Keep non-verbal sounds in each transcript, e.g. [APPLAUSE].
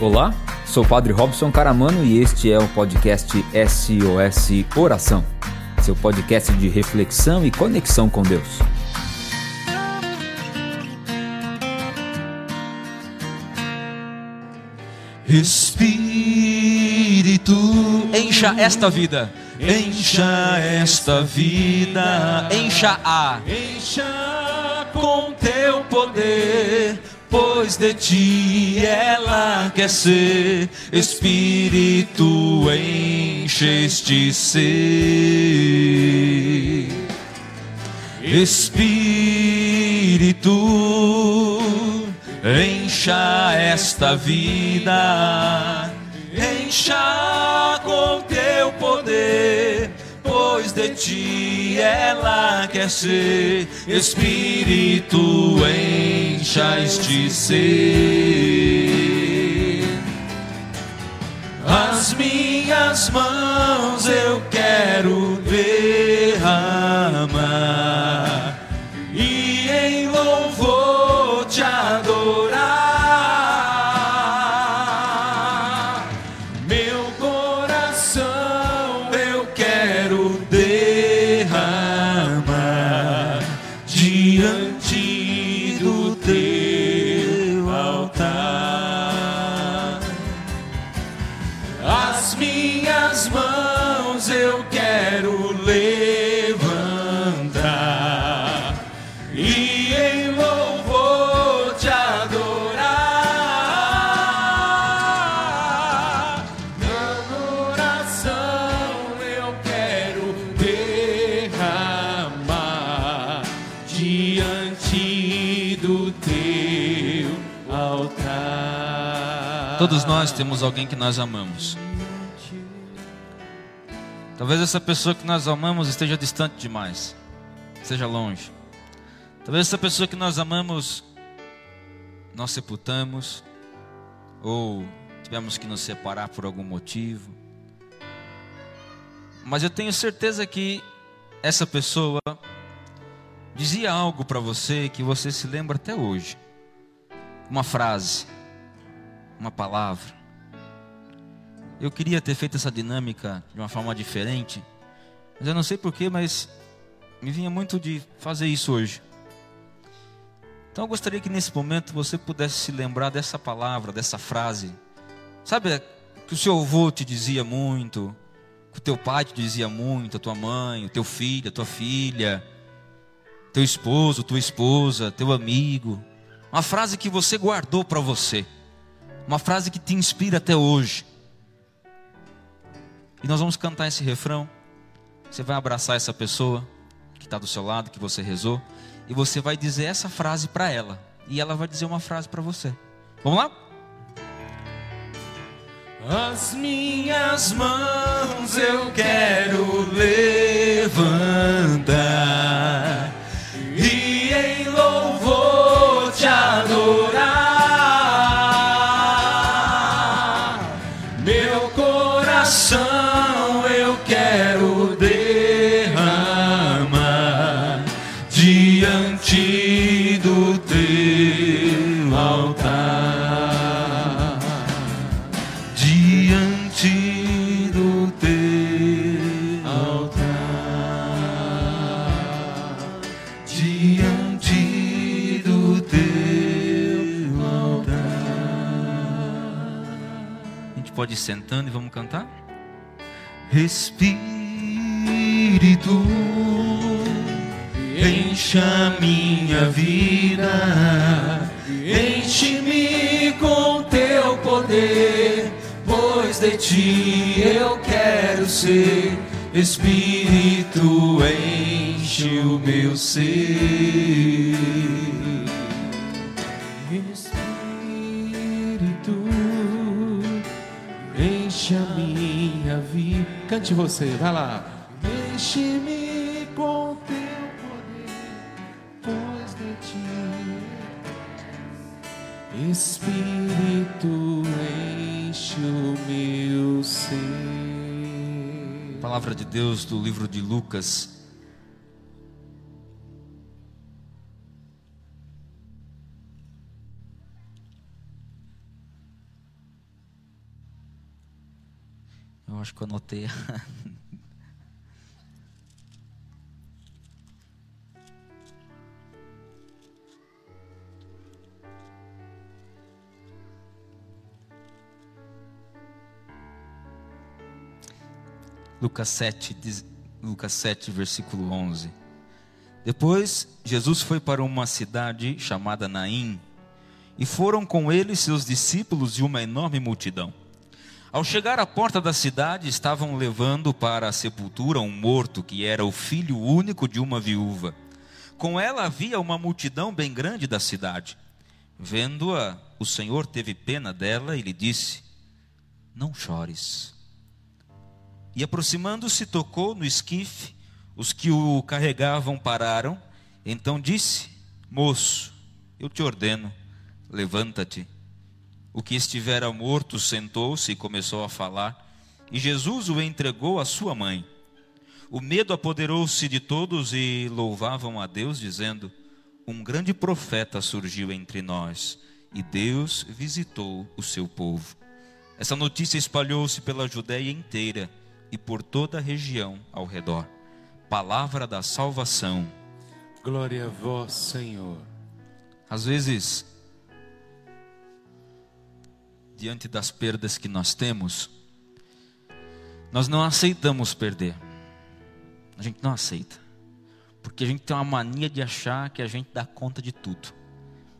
Olá, sou o Padre Robson Caramano e este é o podcast SOS Oração, seu podcast de reflexão e conexão com Deus. Espírito, Encha esta vida. encha esta vida, Encha a. encha com teu poder, pois de ti ela quer ser. Espírito, enche este ser. Espírito, encha esta vida, encha com de ti ela quer ser. Espírito, encha este ser. As minhas mãos eu quero derramar Todos nós temos alguém que nós amamos. Talvez essa pessoa que nós amamos esteja distante demais, esteja longe. Talvez essa pessoa que nós amamos nós sepultamos ou tivemos que nos separar por algum motivo. Mas eu tenho certeza que essa pessoa dizia algo para você que você se lembra até hoje. Uma frase, uma palavra. Eu queria ter feito essa dinâmica de uma forma diferente, mas eu não sei porquê, mas me vinha muito de fazer isso hoje. Então eu gostaria que nesse momento você pudesse se lembrar dessa palavra, dessa frase. Sabe que o seu avô te dizia muito, que o teu pai te dizia muito, a tua mãe, o teu filho, a tua filha, teu esposo, tua esposa, teu amigo. Uma frase que você guardou para você. Uma frase que te inspira até hoje. E nós vamos cantar esse refrão. Você vai abraçar essa pessoa que está do seu lado, que você rezou, e você vai dizer essa frase para ela. E ela vai dizer uma frase para você. Vamos lá? As minhas mãos eu quero levantar A gente pode ir sentando e vamos cantar? Espírito, encha minha vida, enche-me com teu poder, pois de ti eu quero ser. Espírito, enche o meu ser. Cante você, vai lá. Enche-me com teu poder, pois de ti. Espírito, enche o meu ser. Palavra de Deus do livro de Lucas, Acho que eu anotei. [LAUGHS] Lucas 7, Lucas 7, versículo 11. Depois, Jesus foi para uma cidade chamada Naim, e foram com ele seus discípulos e uma enorme multidão. Ao chegar à porta da cidade, estavam levando para a sepultura um morto que era o filho único de uma viúva. Com ela havia uma multidão bem grande da cidade. Vendo-a, o Senhor teve pena dela e lhe disse: Não chores. E aproximando-se, tocou no esquife, os que o carregavam pararam. Então disse: Moço, eu te ordeno, levanta-te. O que estivera morto sentou-se e começou a falar, e Jesus o entregou à sua mãe. O medo apoderou-se de todos e louvavam a Deus, dizendo: Um grande profeta surgiu entre nós, e Deus visitou o seu povo. Essa notícia espalhou-se pela Judéia inteira e por toda a região ao redor. Palavra da salvação. Glória a vós, Senhor. Às vezes, diante das perdas que nós temos, nós não aceitamos perder. A gente não aceita. Porque a gente tem uma mania de achar que a gente dá conta de tudo.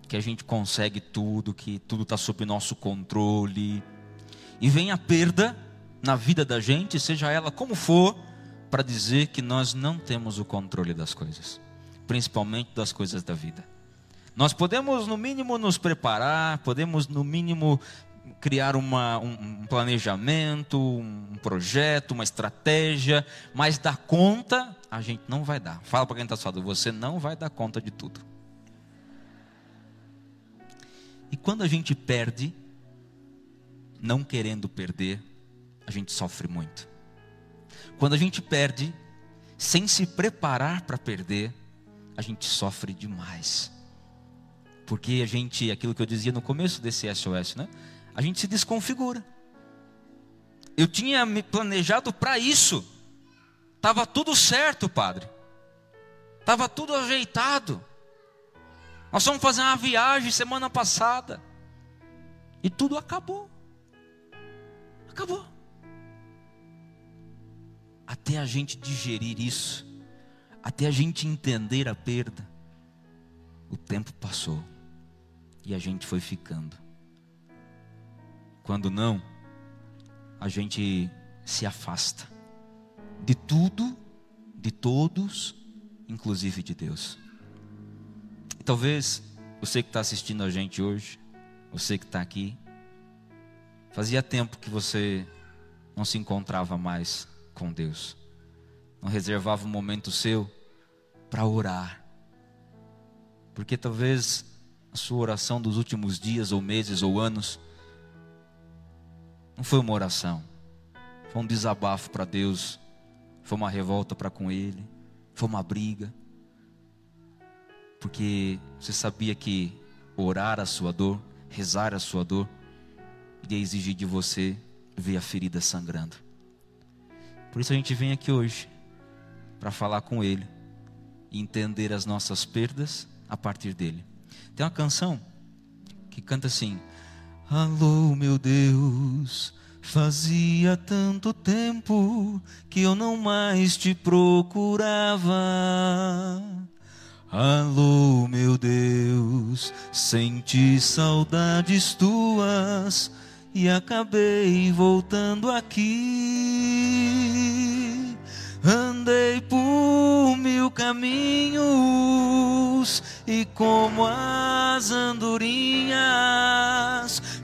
Que a gente consegue tudo, que tudo está sob nosso controle. E vem a perda na vida da gente, seja ela como for, para dizer que nós não temos o controle das coisas, principalmente das coisas da vida. Nós podemos, no mínimo, nos preparar, podemos, no mínimo, criar uma, um, um planejamento, um projeto, uma estratégia, mas dar conta, a gente não vai dar. Fala para quem está falando, você não vai dar conta de tudo. E quando a gente perde, não querendo perder, a gente sofre muito. Quando a gente perde, sem se preparar para perder, a gente sofre demais. Porque a gente, aquilo que eu dizia no começo desse SOS, né? A gente se desconfigura. Eu tinha me planejado para isso. Tava tudo certo, padre. Tava tudo ajeitado. Nós fomos fazer uma viagem semana passada. E tudo acabou. Acabou até a gente digerir isso, até a gente entender a perda, o tempo passou e a gente foi ficando. Quando não, a gente se afasta de tudo, de todos, inclusive de Deus. E talvez você que está assistindo a gente hoje, você que está aqui, fazia tempo que você não se encontrava mais com Deus. Não reservava um momento seu para orar. Porque talvez a sua oração dos últimos dias ou meses ou anos não foi uma oração. Foi um desabafo para Deus, foi uma revolta para com ele, foi uma briga. Porque você sabia que orar a sua dor, rezar a sua dor, iria exigir de você ver a ferida sangrando. Por isso a gente vem aqui hoje para falar com Ele e entender as nossas perdas a partir dele. Tem uma canção que canta assim: Alô, meu Deus, fazia tanto tempo que eu não mais te procurava. Alô, meu Deus, senti saudades tuas e acabei voltando aqui. Andei por mil caminhos e como as andorinhas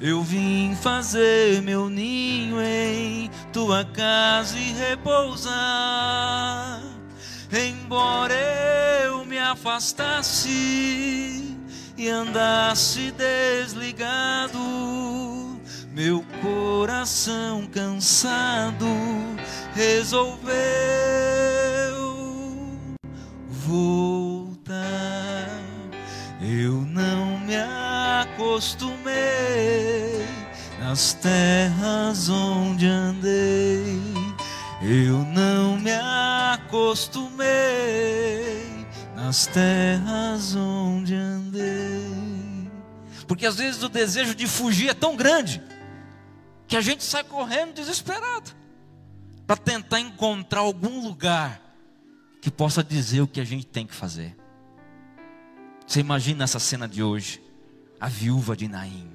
eu vim fazer meu ninho em tua casa e repousar. Embora eu me afastasse e andasse desligado meu coração cansado resolveu voltar. Acostumei nas terras onde andei, eu não me acostumei nas terras onde andei. Porque às vezes o desejo de fugir é tão grande que a gente sai correndo desesperado para tentar encontrar algum lugar que possa dizer o que a gente tem que fazer. Você imagina essa cena de hoje? A viúva de Naim.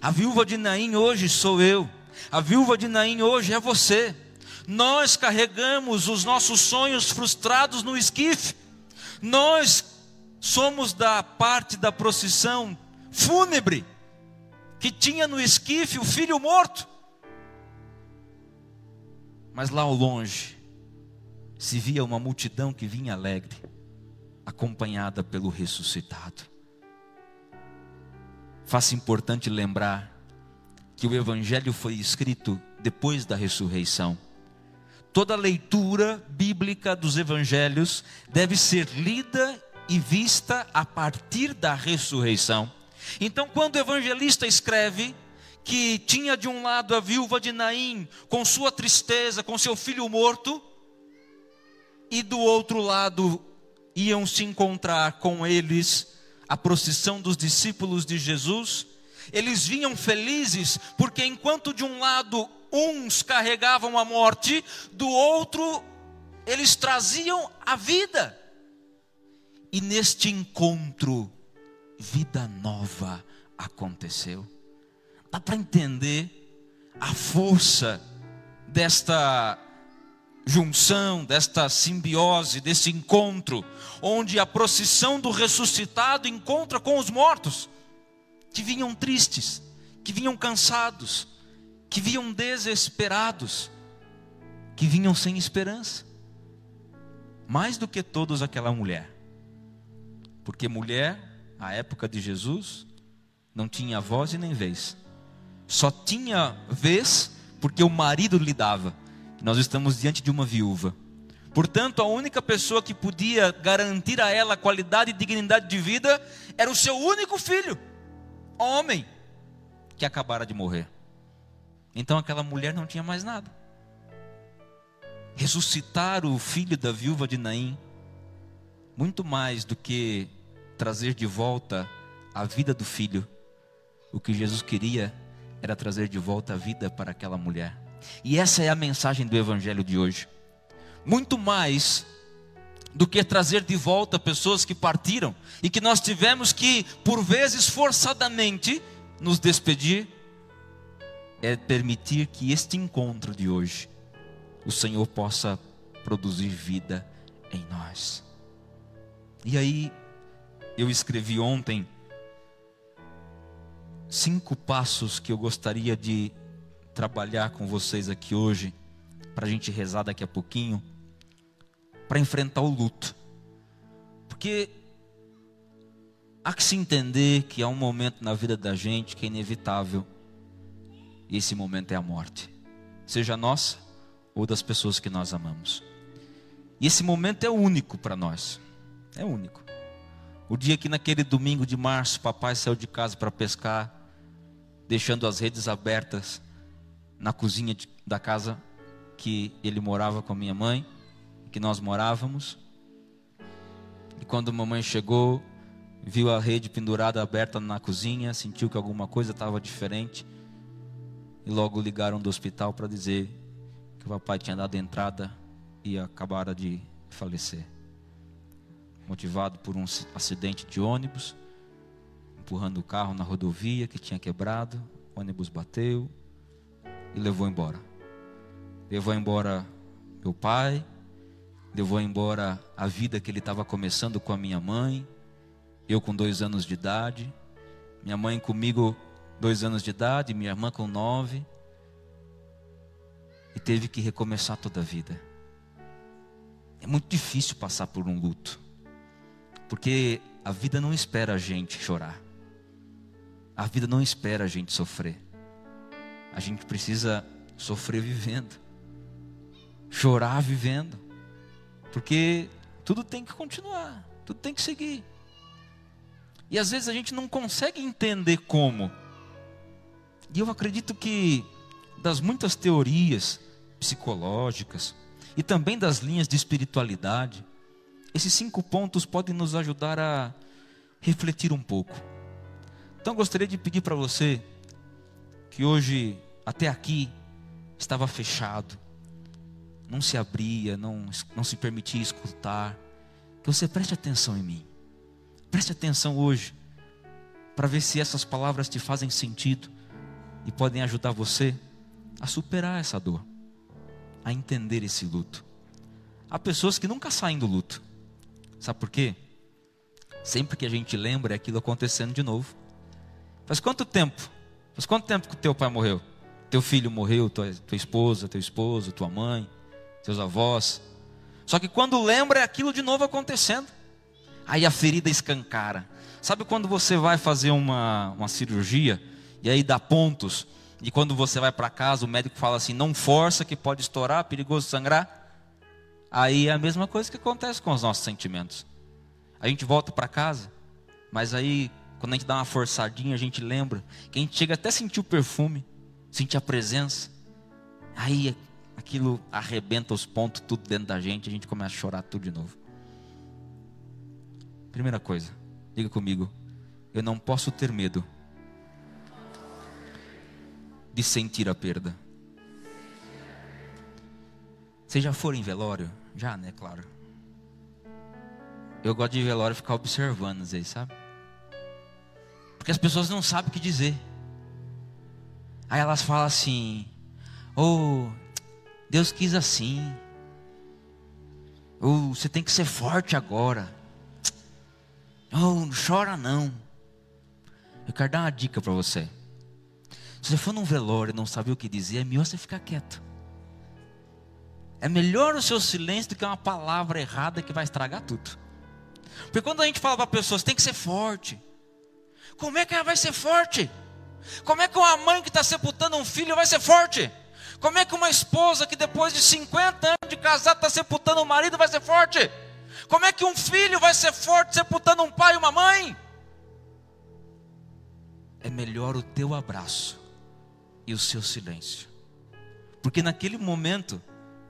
A viúva de Naim hoje sou eu. A viúva de Naim hoje é você. Nós carregamos os nossos sonhos frustrados no esquife. Nós somos da parte da procissão fúnebre que tinha no esquife o filho morto. Mas lá ao longe se via uma multidão que vinha alegre, acompanhada pelo ressuscitado. Faça importante lembrar que o Evangelho foi escrito depois da ressurreição. Toda leitura bíblica dos Evangelhos deve ser lida e vista a partir da ressurreição. Então, quando o evangelista escreve que tinha de um lado a viúva de Naim, com sua tristeza, com seu filho morto, e do outro lado iam se encontrar com eles a procissão dos discípulos de Jesus. Eles vinham felizes, porque enquanto de um lado uns carregavam a morte, do outro eles traziam a vida. E neste encontro, vida nova aconteceu. Dá para entender a força desta junção, desta simbiose, desse encontro, onde a procissão do ressuscitado encontra com os mortos, que vinham tristes, que vinham cansados, que vinham desesperados, que vinham sem esperança. Mais do que todos aquela mulher. Porque mulher, à época de Jesus, não tinha voz e nem vez. Só tinha vez porque o marido lhe dava nós estamos diante de uma viúva. Portanto, a única pessoa que podia garantir a ela qualidade e dignidade de vida era o seu único filho, homem, que acabara de morrer. Então aquela mulher não tinha mais nada. Ressuscitar o filho da viúva de Naim, muito mais do que trazer de volta a vida do filho, o que Jesus queria era trazer de volta a vida para aquela mulher. E essa é a mensagem do Evangelho de hoje. Muito mais do que trazer de volta pessoas que partiram e que nós tivemos que, por vezes, forçadamente nos despedir, é permitir que este encontro de hoje, o Senhor possa produzir vida em nós. E aí, eu escrevi ontem cinco passos que eu gostaria de trabalhar com vocês aqui hoje, para a gente rezar daqui a pouquinho, para enfrentar o luto. Porque há que se entender que há um momento na vida da gente que é inevitável, e esse momento é a morte, seja nossa ou das pessoas que nós amamos. E esse momento é único para nós, é único. O dia que naquele domingo de março, papai saiu de casa para pescar, deixando as redes abertas na cozinha de, da casa que ele morava com a minha mãe, que nós morávamos. E quando a mamãe chegou, viu a rede pendurada aberta na cozinha, sentiu que alguma coisa estava diferente. E logo ligaram do hospital para dizer que o papai tinha dado entrada e acabara de falecer. Motivado por um acidente de ônibus, empurrando o carro na rodovia que tinha quebrado, o ônibus bateu, e levou embora. Levou embora meu pai, levou embora a vida que ele estava começando com a minha mãe, eu com dois anos de idade, minha mãe comigo dois anos de idade, minha irmã com nove, e teve que recomeçar toda a vida. É muito difícil passar por um luto, porque a vida não espera a gente chorar, a vida não espera a gente sofrer a gente precisa sofrer vivendo, chorar vivendo, porque tudo tem que continuar, tudo tem que seguir. E às vezes a gente não consegue entender como. E eu acredito que das muitas teorias psicológicas e também das linhas de espiritualidade, esses cinco pontos podem nos ajudar a refletir um pouco. Então gostaria de pedir para você que hoje, até aqui, estava fechado, não se abria, não, não se permitia escutar, que você preste atenção em mim. Preste atenção hoje, para ver se essas palavras te fazem sentido e podem ajudar você a superar essa dor, a entender esse luto. Há pessoas que nunca saem do luto, sabe por quê? Sempre que a gente lembra é aquilo acontecendo de novo. Faz quanto tempo? Faz quanto tempo que o teu pai morreu? Teu filho morreu, tua, tua esposa, teu esposo, tua mãe, teus avós. Só que quando lembra é aquilo de novo acontecendo. Aí a ferida escancara. Sabe quando você vai fazer uma, uma cirurgia e aí dá pontos? E quando você vai para casa, o médico fala assim: não força que pode estourar, perigoso sangrar. Aí é a mesma coisa que acontece com os nossos sentimentos. A gente volta para casa, mas aí quando a gente dá uma forçadinha, a gente lembra que a gente chega até a sentir o perfume, sentir a presença. Aí aquilo arrebenta os pontos tudo dentro da gente, a gente começa a chorar tudo de novo. Primeira coisa, diga comigo, eu não posso ter medo de sentir a perda. Vocês já foram em velório? Já, né? Claro. Eu gosto de velório ficar observando, sabe? Porque as pessoas não sabem o que dizer. Aí elas falam assim: Oh, Deus quis assim. Oh, você tem que ser forte agora. Oh, não chora não. Eu quero dar uma dica para você. Se você for num velório e não sabe o que dizer, é melhor você ficar quieto. É melhor o seu silêncio do que uma palavra errada que vai estragar tudo. Porque quando a gente fala para pessoas, tem que ser forte. Como é que ela vai ser forte? Como é que uma mãe que está sepultando um filho vai ser forte? Como é que uma esposa que depois de 50 anos de casado está sepultando um marido vai ser forte? Como é que um filho vai ser forte sepultando um pai e uma mãe? É melhor o teu abraço e o seu silêncio. Porque naquele momento,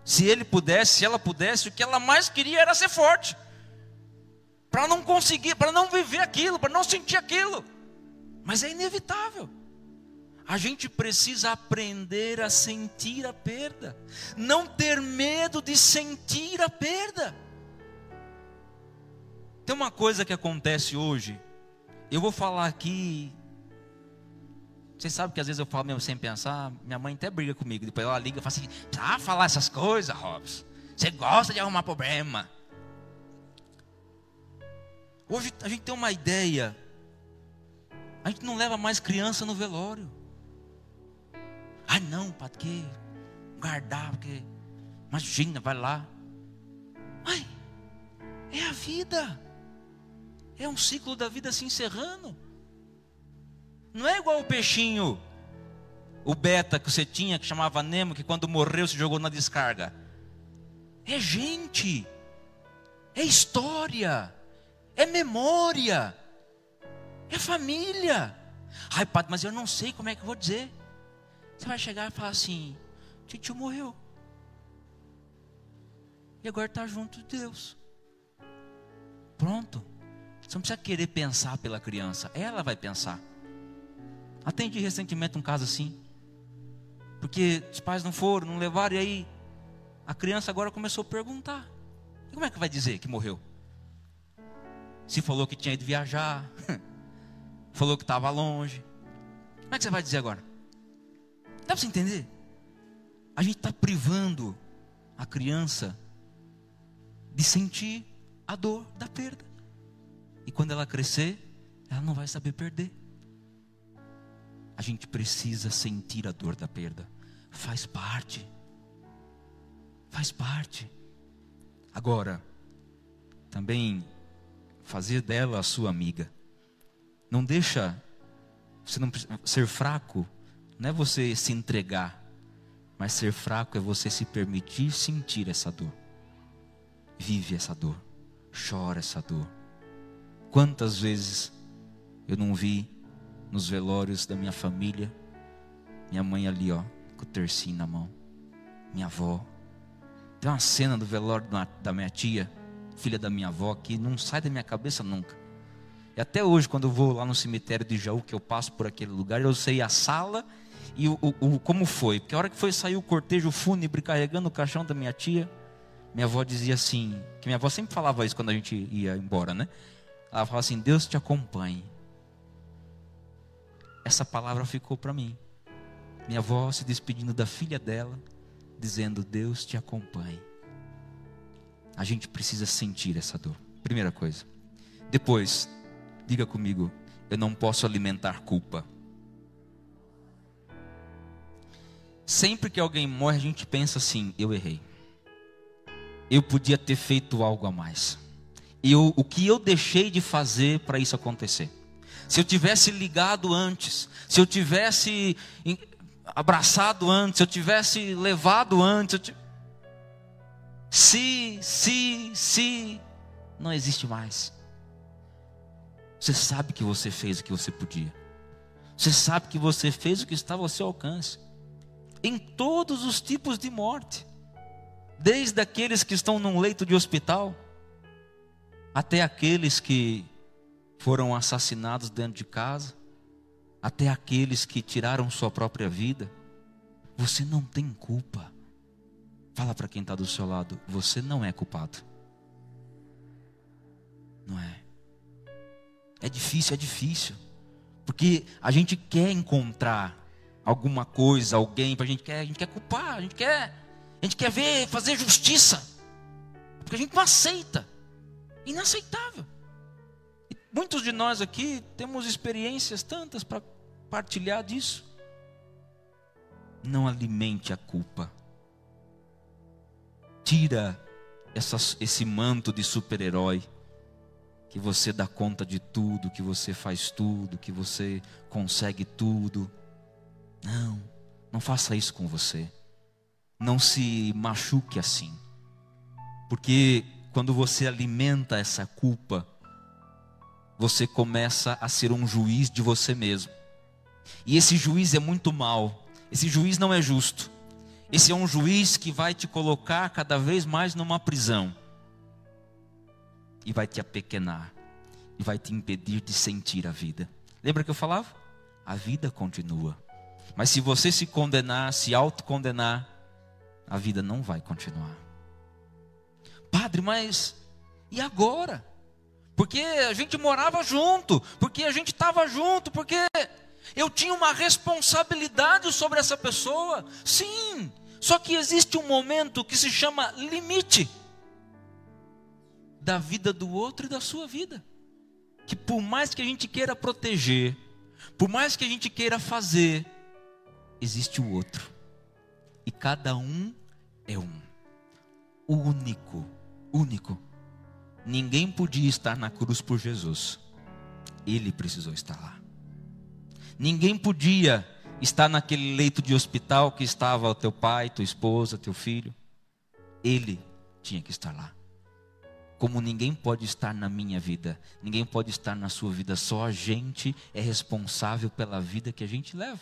se ele pudesse, se ela pudesse, o que ela mais queria era ser forte para não conseguir, para não viver aquilo, para não sentir aquilo. Mas é inevitável. A gente precisa aprender a sentir a perda, não ter medo de sentir a perda. Tem uma coisa que acontece hoje, eu vou falar aqui. Vocês sabem que às vezes eu falo mesmo sem pensar, minha mãe até briga comigo. Depois ela liga e fala assim: tá falar essas coisas, Robson. Você gosta de arrumar problema. Hoje a gente tem uma ideia. A gente não leva mais criança no velório. Ah, não, para que guardar, porque imagina, vai lá. Ai, é a vida. É um ciclo da vida se encerrando. Não é igual o peixinho, o beta que você tinha, que chamava Nemo, que quando morreu se jogou na descarga. É gente, é história é memória, é família. Ai, padre, mas eu não sei como é que eu vou dizer. Você vai chegar e falar assim: Tio morreu. E agora está junto de Deus. Pronto. Você não precisa querer pensar pela criança, ela vai pensar. Atendi recentemente um caso assim. Porque os pais não foram, não levaram, e aí a criança agora começou a perguntar: e como é que vai dizer que morreu? Se falou que tinha ido viajar, [LAUGHS] falou que estava longe. Como é que você vai dizer agora? Dá para você entender? A gente está privando a criança de sentir a dor da perda. E quando ela crescer, ela não vai saber perder. A gente precisa sentir a dor da perda. Faz parte. Faz parte. Agora, também fazer dela a sua amiga. Não deixa você não ser fraco, não é você se entregar, mas ser fraco é você se permitir sentir essa dor. Vive essa dor, chora essa dor. Quantas vezes eu não vi nos velórios da minha família Minha mãe ali, ó, com o tercinho na mão. Minha avó. Tem uma cena do velório da minha tia, filha da minha avó, que não sai da minha cabeça nunca. E até hoje, quando eu vou lá no cemitério de Jaú, que eu passo por aquele lugar, eu sei a sala e o, o, como foi. Porque a hora que foi sair o cortejo fúnebre carregando o caixão da minha tia, minha avó dizia assim, que minha avó sempre falava isso quando a gente ia embora, né? Ela falava assim: Deus te acompanhe. Essa palavra ficou para mim. Minha avó se despedindo da filha dela, dizendo: Deus te acompanhe. A gente precisa sentir essa dor. Primeira coisa. Depois, diga comigo: eu não posso alimentar culpa. Sempre que alguém morre, a gente pensa assim: eu errei. Eu podia ter feito algo a mais. Eu, o que eu deixei de fazer para isso acontecer? Se eu tivesse ligado antes, se eu tivesse abraçado antes, se eu tivesse levado antes, tivesse... se, se, se, não existe mais. Você sabe que você fez o que você podia. Você sabe que você fez o que estava ao seu alcance. Em todos os tipos de morte. Desde aqueles que estão num leito de hospital, até aqueles que foram assassinados dentro de casa, até aqueles que tiraram sua própria vida. Você não tem culpa. Fala para quem está do seu lado: você não é culpado. Não é. É difícil, é difícil. Porque a gente quer encontrar alguma coisa, alguém, a gente quer, a gente quer culpar, a gente quer, a gente quer ver, fazer justiça. Porque a gente não aceita. Inaceitável. E muitos de nós aqui temos experiências tantas para partilhar disso. Não alimente a culpa. Tira essa, esse manto de super-herói que você dá conta de tudo, que você faz tudo, que você consegue tudo. Não, não faça isso com você. Não se machuque assim. Porque quando você alimenta essa culpa, você começa a ser um juiz de você mesmo. E esse juiz é muito mal. Esse juiz não é justo. Esse é um juiz que vai te colocar cada vez mais numa prisão e vai te apequenar e vai te impedir de sentir a vida. Lembra que eu falava? A vida continua. Mas se você se condenar, se autocondenar, a vida não vai continuar. Padre, mas e agora? Porque a gente morava junto, porque a gente estava junto, porque eu tinha uma responsabilidade sobre essa pessoa. Sim, só que existe um momento que se chama limite da vida do outro e da sua vida. Que por mais que a gente queira proteger, por mais que a gente queira fazer, existe o outro. E cada um é um. Único, único. Ninguém podia estar na cruz por Jesus. Ele precisou estar lá. Ninguém podia estar naquele leito de hospital que estava o teu pai, tua esposa, teu filho. Ele tinha que estar lá como ninguém pode estar na minha vida, ninguém pode estar na sua vida, só a gente é responsável pela vida que a gente leva.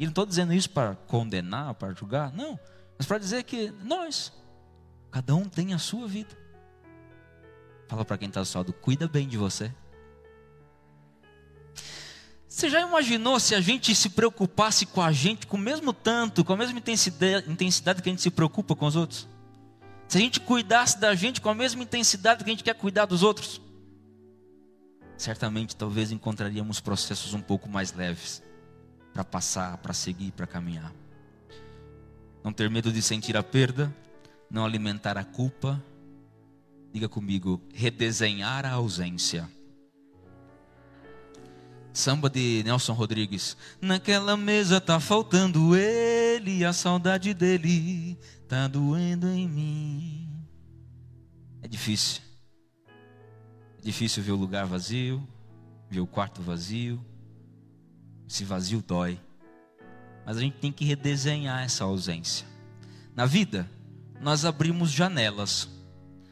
E não estou dizendo isso para condenar, para julgar, não, mas para dizer que nós, cada um tem a sua vida. Fala para quem está lado, cuida bem de você. Você já imaginou se a gente se preocupasse com a gente com o mesmo tanto, com a mesma intensidade que a gente se preocupa com os outros? Se a gente cuidasse da gente com a mesma intensidade que a gente quer cuidar dos outros, certamente talvez encontraríamos processos um pouco mais leves para passar, para seguir, para caminhar. Não ter medo de sentir a perda, não alimentar a culpa. Diga comigo, redesenhar a ausência. Samba de Nelson Rodrigues. Naquela mesa tá faltando ele, a saudade dele Tá doendo em mim. É difícil. É difícil ver o lugar vazio, ver o quarto vazio. Esse vazio dói. Mas a gente tem que redesenhar essa ausência. Na vida, nós abrimos janelas.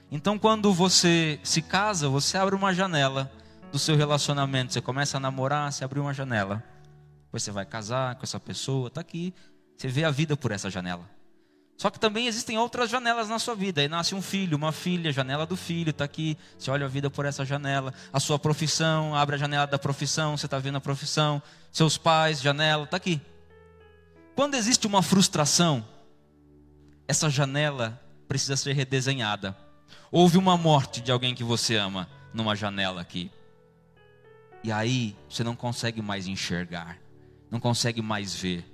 Então, quando você se casa, você abre uma janela do seu relacionamento. Você começa a namorar, você abre uma janela. Depois você vai casar com essa pessoa, está aqui. Você vê a vida por essa janela. Só que também existem outras janelas na sua vida. Aí nasce um filho, uma filha, janela do filho, está aqui. Você olha a vida por essa janela. A sua profissão, abre a janela da profissão, você está vendo a profissão. Seus pais, janela, está aqui. Quando existe uma frustração, essa janela precisa ser redesenhada. Houve uma morte de alguém que você ama numa janela aqui. E aí você não consegue mais enxergar, não consegue mais ver.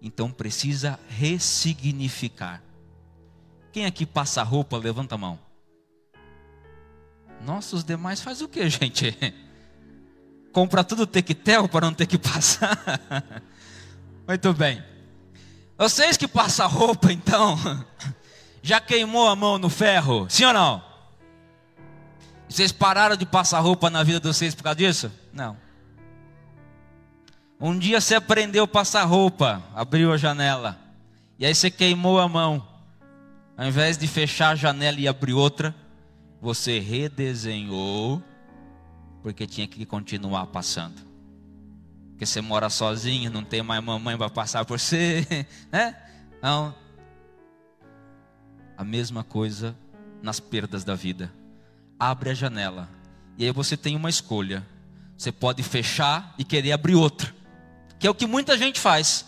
Então precisa ressignificar. Quem aqui passa roupa, levanta a mão. Nossa, os demais faz o que, [LAUGHS] gente? Compra tudo tequetel para não ter que passar. [LAUGHS] Muito bem. Vocês que passam roupa, então, [LAUGHS] já queimou a mão no ferro? Sim ou não? Vocês pararam de passar roupa na vida de vocês por causa disso? Não. Um dia você aprendeu a passar roupa, abriu a janela, e aí você queimou a mão. Ao invés de fechar a janela e abrir outra, você redesenhou, porque tinha que continuar passando. Porque você mora sozinho, não tem mais mamãe para passar por você, [LAUGHS] né? Não. A mesma coisa nas perdas da vida. Abre a janela, e aí você tem uma escolha. Você pode fechar e querer abrir outra que é o que muita gente faz.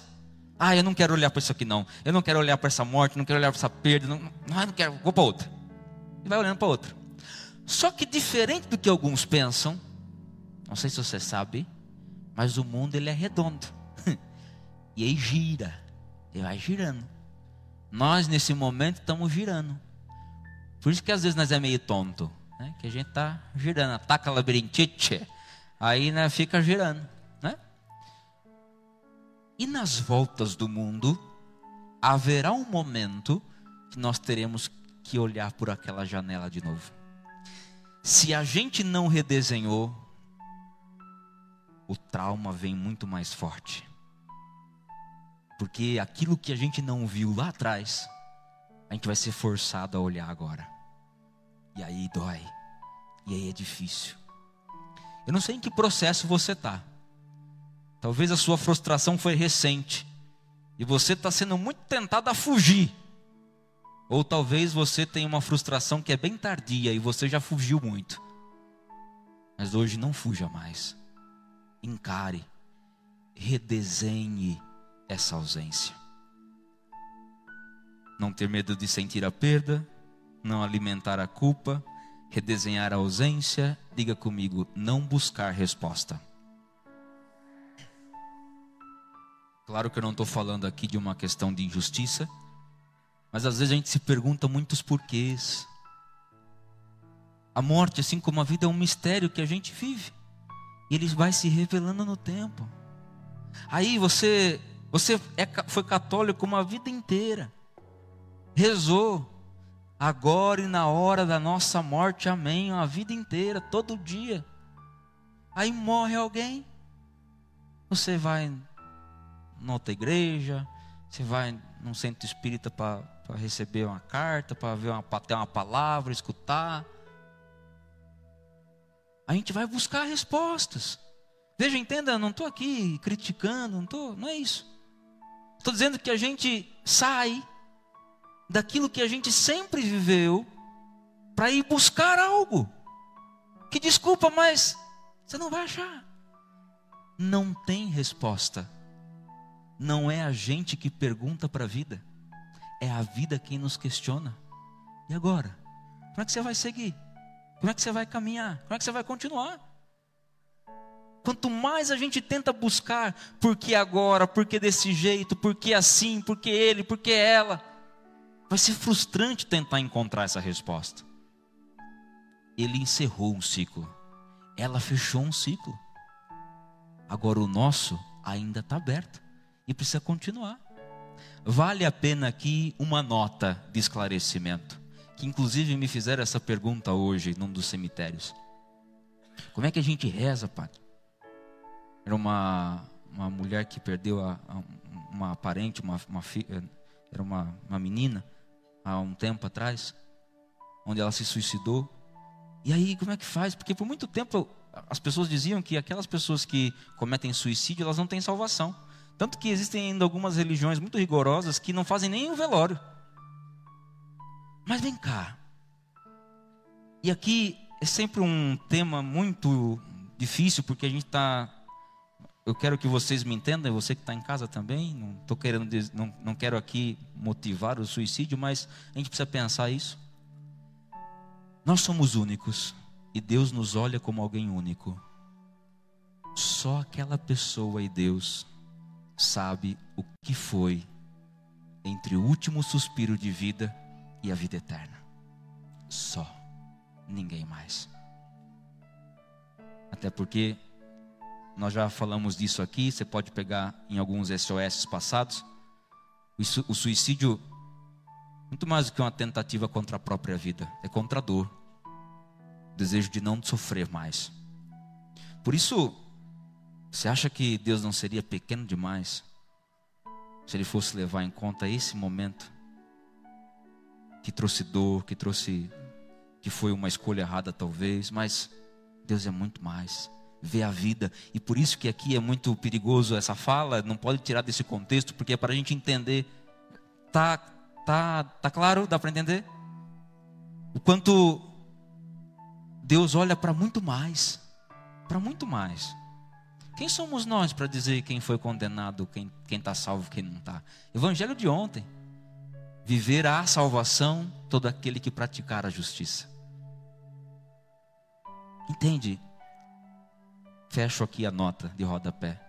Ah, eu não quero olhar para isso aqui não. Eu não quero olhar para essa morte, não quero olhar para essa perda, não, não, não quero, vou para outra. E vai olhando para outra. Só que diferente do que alguns pensam, não sei se você sabe, mas o mundo ele é redondo. [LAUGHS] e aí gira, e vai girando. Nós nesse momento estamos girando. Por isso que às vezes nós é meio tonto, né? Que a gente tá girando, ataca labirintite, aí né, fica girando. E nas voltas do mundo, haverá um momento que nós teremos que olhar por aquela janela de novo. Se a gente não redesenhou, o trauma vem muito mais forte. Porque aquilo que a gente não viu lá atrás, a gente vai ser forçado a olhar agora. E aí dói. E aí é difícil. Eu não sei em que processo você está. Talvez a sua frustração foi recente e você está sendo muito tentado a fugir. Ou talvez você tenha uma frustração que é bem tardia e você já fugiu muito. Mas hoje não fuja mais. Encare, redesenhe essa ausência. Não ter medo de sentir a perda, não alimentar a culpa, redesenhar a ausência. Diga comigo, não buscar resposta. Claro que eu não estou falando aqui de uma questão de injustiça, mas às vezes a gente se pergunta muitos porquês. A morte, assim como a vida, é um mistério que a gente vive. E ele vai se revelando no tempo. Aí você, você é, foi católico uma vida inteira. Rezou. Agora e na hora da nossa morte, amém. A vida inteira, todo dia. Aí morre alguém. Você vai noutra igreja, você vai num centro espírita para receber uma carta, para ver uma, ter uma palavra, escutar. A gente vai buscar respostas. Veja, entenda, não estou aqui criticando, não, tô, não é isso. Estou dizendo que a gente sai daquilo que a gente sempre viveu para ir buscar algo. Que desculpa, mas você não vai achar. Não tem resposta não é a gente que pergunta para a vida, é a vida quem nos questiona. E agora? Como é que você vai seguir? Como é que você vai caminhar? Como é que você vai continuar? Quanto mais a gente tenta buscar, por que agora, por que desse jeito, por que assim, por que ele, por que ela, vai ser frustrante tentar encontrar essa resposta. Ele encerrou um ciclo, ela fechou um ciclo. Agora o nosso ainda está aberto e precisa continuar. Vale a pena aqui uma nota de esclarecimento, que inclusive me fizeram essa pergunta hoje num dos cemitérios. Como é que a gente reza, padre? Era uma, uma mulher que perdeu a, a, uma parente, uma, uma filha, era uma, uma menina, há um tempo atrás, onde ela se suicidou. E aí, como é que faz? Porque por muito tempo as pessoas diziam que aquelas pessoas que cometem suicídio, elas não têm salvação. Tanto que existem ainda algumas religiões muito rigorosas que não fazem nem o velório. Mas vem cá. E aqui é sempre um tema muito difícil, porque a gente está. Eu quero que vocês me entendam, você que está em casa também. Não tô querendo, não, não quero aqui motivar o suicídio, mas a gente precisa pensar isso. Nós somos únicos e Deus nos olha como alguém único. Só aquela pessoa e Deus sabe o que foi entre o último suspiro de vida e a vida eterna. Só, ninguém mais. Até porque nós já falamos disso aqui, você pode pegar em alguns SOS passados. O suicídio, muito mais do que uma tentativa contra a própria vida, é contra a dor, o desejo de não sofrer mais. Por isso, você acha que Deus não seria pequeno demais se Ele fosse levar em conta esse momento que trouxe dor, que trouxe, que foi uma escolha errada talvez, mas Deus é muito mais. Vê a vida e por isso que aqui é muito perigoso essa fala. Não pode tirar desse contexto porque é para a gente entender. Tá, tá, tá claro? Dá para entender? O quanto Deus olha para muito mais, para muito mais. Quem somos nós para dizer quem foi condenado, quem está salvo, quem não está? Evangelho de ontem. Viver a salvação todo aquele que praticar a justiça. Entende? Fecho aqui a nota de rodapé.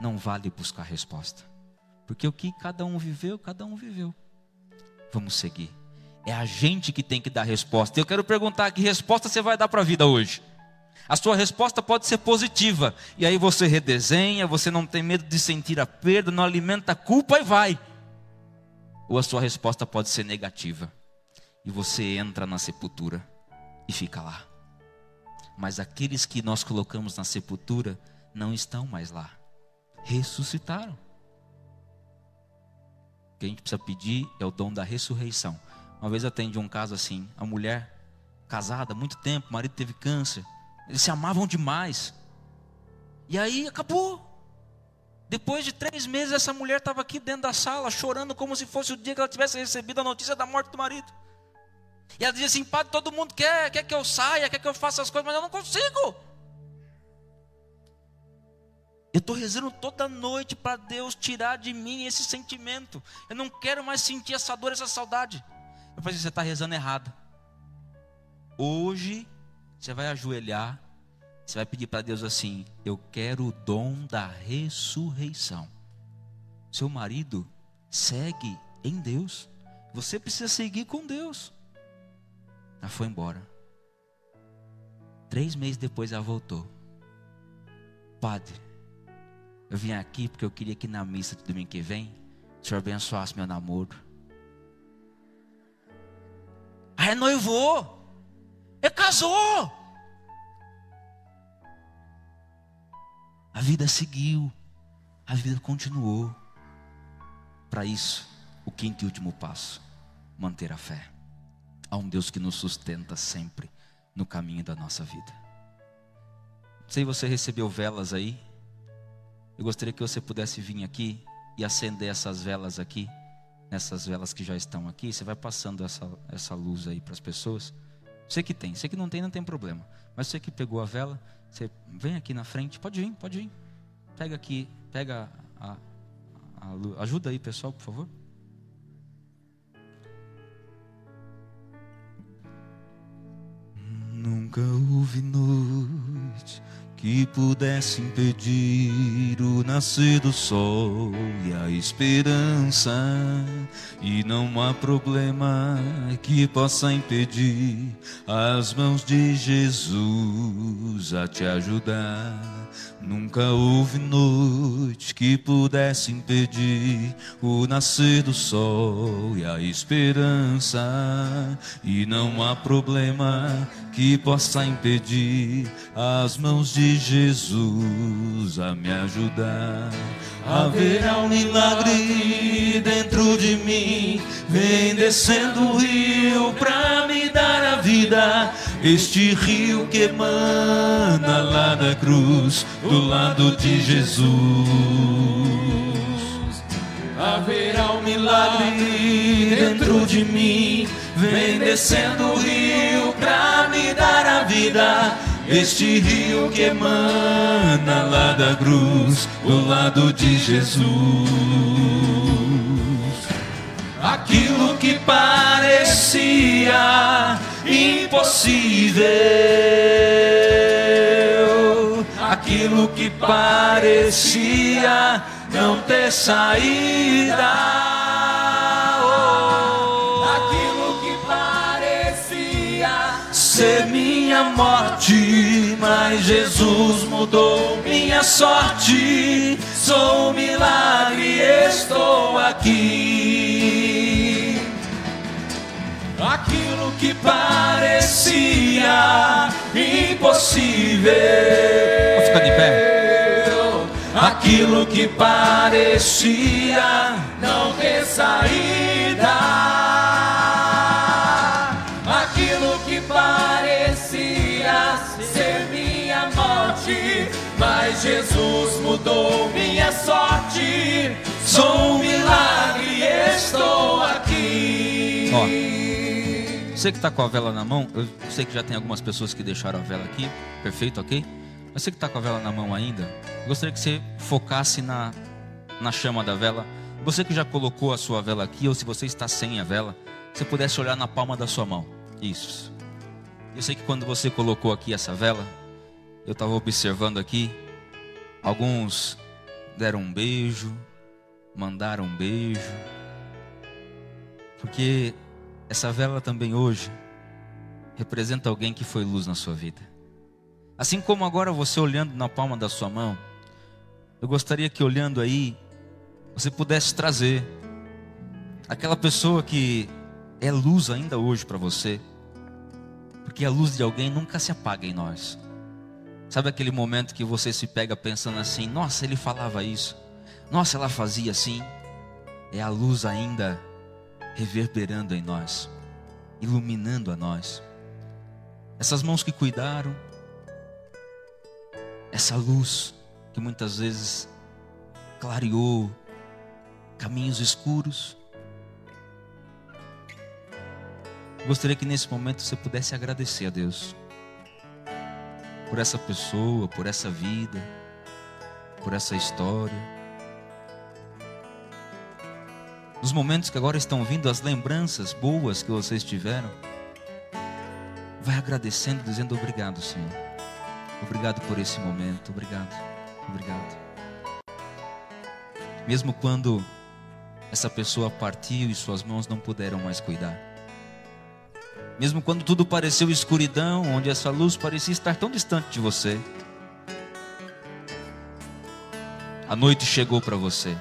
Não vale buscar resposta. Porque o que cada um viveu, cada um viveu. Vamos seguir. É a gente que tem que dar resposta. Eu quero perguntar: que resposta você vai dar para a vida hoje? A sua resposta pode ser positiva. E aí você redesenha, você não tem medo de sentir a perda, não alimenta a culpa e vai ou a sua resposta pode ser negativa. E você entra na sepultura e fica lá. Mas aqueles que nós colocamos na sepultura não estão mais lá. Ressuscitaram. O que a gente precisa pedir é o dom da ressurreição. Uma vez atendi um caso assim, a mulher casada muito tempo, o marido teve câncer. Eles se amavam demais. E aí acabou. Depois de três meses, essa mulher estava aqui dentro da sala, chorando como se fosse o dia que ela tivesse recebido a notícia da morte do marido. E ela dizia assim: Padre, todo mundo quer, quer que eu saia, quer que eu faça as coisas, mas eu não consigo. Eu estou rezando toda noite para Deus tirar de mim esse sentimento. Eu não quero mais sentir essa dor, essa saudade. Eu falei: Você está rezando errado. Hoje, você vai ajoelhar você vai pedir para Deus assim: Eu quero o dom da ressurreição. Seu marido segue em Deus. Você precisa seguir com Deus. Ela foi embora. Três meses depois ela voltou. Padre, eu vim aqui porque eu queria que na missa de domingo que vem o senhor abençoasse meu namoro. Aí é noivou. É casou. A vida seguiu, a vida continuou. Para isso, o quinto e último passo: manter a fé. Há um Deus que nos sustenta sempre no caminho da nossa vida. Sei se você recebeu velas aí. Eu gostaria que você pudesse vir aqui e acender essas velas aqui, nessas velas que já estão aqui. Você vai passando essa, essa luz aí para as pessoas. Você que tem, você que não tem, não tem problema. Mas você que pegou a vela, você vem aqui na frente, pode vir, pode vir. Pega aqui, pega a, a, a ajuda aí, pessoal, por favor. Nunca houve noite que pudesse impedir o nascer do sol e a esperança. E não há problema que possa impedir as mãos de Jesus a te ajudar. Nunca houve noite que pudesse impedir o nascer do sol e a esperança. E não há problema que possa impedir as mãos de Jesus a me ajudar. Haverá um milagre dentro de mim, vem descendo o rio pra me dar a vida este rio que emana lá da cruz, do lado de Jesus. Haverá um milagre dentro de mim, vem descendo o rio pra me dar a vida. Este rio que emana lá da cruz, do lado de Jesus. Aquilo que parecia impossível, aquilo que parecia não ter saída. Oh, aquilo que parecia ser morte, mas Jesus mudou minha sorte. Sou um milagre, estou aqui. Aquilo que parecia impossível. Vou ficar de pé. Aquilo que parecia não ter saída. Mudou minha sorte. Sou um milagre, estou aqui. Ó, Você que está com a vela na mão, eu sei que já tem algumas pessoas que deixaram a vela aqui, perfeito, ok? Mas você que está com a vela na mão ainda, eu gostaria que você focasse na, na chama da vela. Você que já colocou a sua vela aqui, ou se você está sem a vela, você pudesse olhar na palma da sua mão. Isso. Eu sei que quando você colocou aqui essa vela, eu estava observando aqui, alguns deram um beijo, mandaram um beijo, porque essa vela também hoje representa alguém que foi luz na sua vida. Assim como agora você olhando na palma da sua mão, eu gostaria que olhando aí, você pudesse trazer aquela pessoa que é luz ainda hoje para você, porque a luz de alguém nunca se apaga em nós. Sabe aquele momento que você se pega pensando assim: nossa, ele falava isso, nossa, ela fazia assim. É a luz ainda reverberando em nós, iluminando a nós. Essas mãos que cuidaram, essa luz que muitas vezes clareou caminhos escuros. Gostaria que nesse momento você pudesse agradecer a Deus por essa pessoa, por essa vida, por essa história. Nos momentos que agora estão vindo, as lembranças boas que vocês tiveram, vai agradecendo, dizendo obrigado, Senhor. Obrigado por esse momento, obrigado, obrigado. Mesmo quando essa pessoa partiu e suas mãos não puderam mais cuidar. Mesmo quando tudo pareceu escuridão, onde essa luz parecia estar tão distante de você. A noite chegou para você.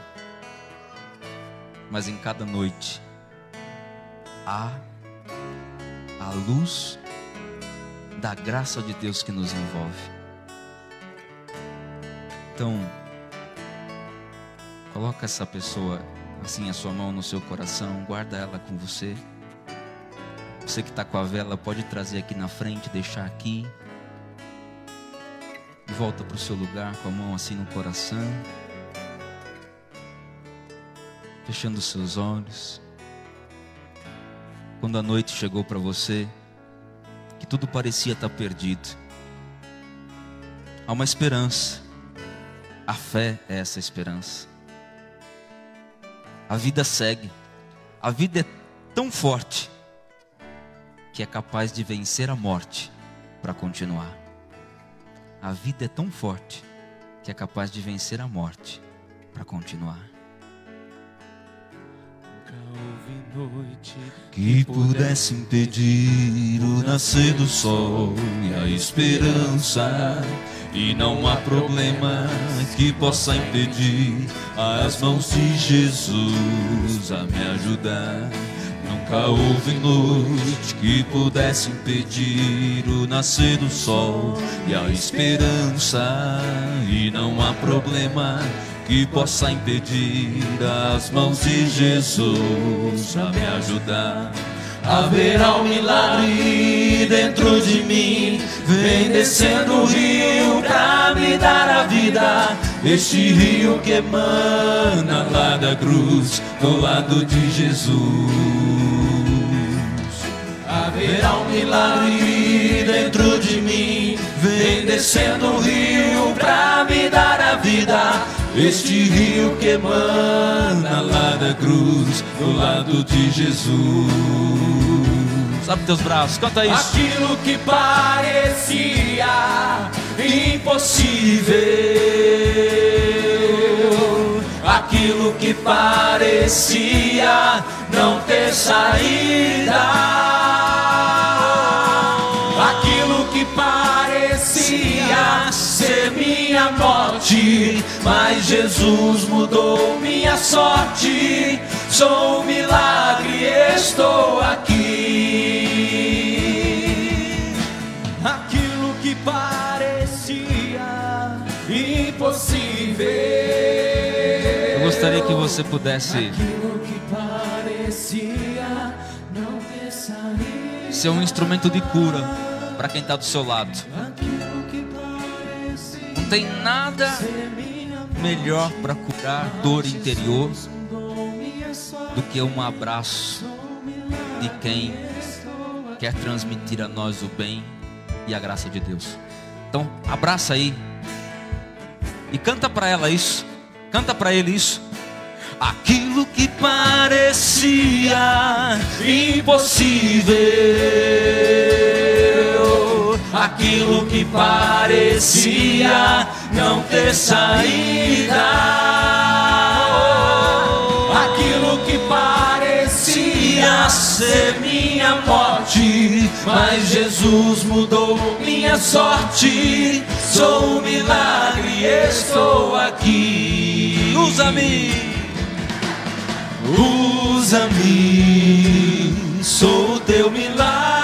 Mas em cada noite há a luz da graça de Deus que nos envolve. Então, coloca essa pessoa assim a sua mão no seu coração, guarda ela com você. Você que está com a vela pode trazer aqui na frente, deixar aqui. E volta para o seu lugar com a mão assim no coração. Fechando os seus olhos. Quando a noite chegou para você, que tudo parecia estar perdido. Há uma esperança. A fé é essa esperança. A vida segue. A vida é tão forte que é capaz de vencer a morte para continuar. A vida é tão forte que é capaz de vencer a morte para continuar. Que pudesse impedir o nascer do sol e a esperança. E não há problema que possa impedir as mãos de Jesus a me ajudar. Nunca houve noite que pudesse impedir o nascer do sol e a esperança. E não há problema que possa impedir as mãos de Jesus a me ajudar. haverá um milagre dentro de mim. Vem descendo o rio pra me dar a vida. Este rio que emana lá da cruz, do lado de Jesus. Haverá um milagre dentro de mim. Vem descendo o rio pra me dar a vida. Este rio que emana lá da cruz, do lado de Jesus. Abre teus braços, canta isso. Aquilo que parecia impossível, aquilo que parecia não ter saída, minha morte, mas Jesus mudou minha sorte. Sou um milagre, estou aqui. Aquilo que parecia impossível. Eu gostaria que você pudesse Aquilo que parecia não ter saído. ser um instrumento de cura para quem está do seu lado. Tem nada melhor para curar dor interior do que um abraço de quem quer transmitir a nós o bem e a graça de Deus. Então, abraça aí e canta para ela isso. Canta para ele isso. Aquilo que parecia impossível, aquilo que parecia não ter saída, aquilo que parecia ser minha morte, mas Jesus mudou minha sorte. Sou um milagre, estou aqui. Usa-me, usa-me, sou teu milagre.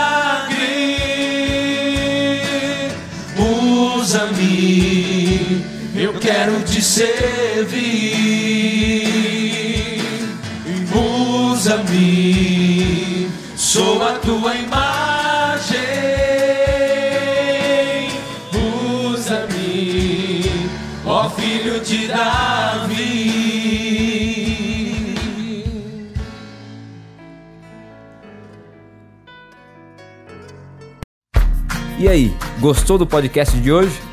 Eu quero te servir. Usa-me, sou a tua imagem. Usa-me, ó filho de Davi. E aí, gostou do podcast de hoje?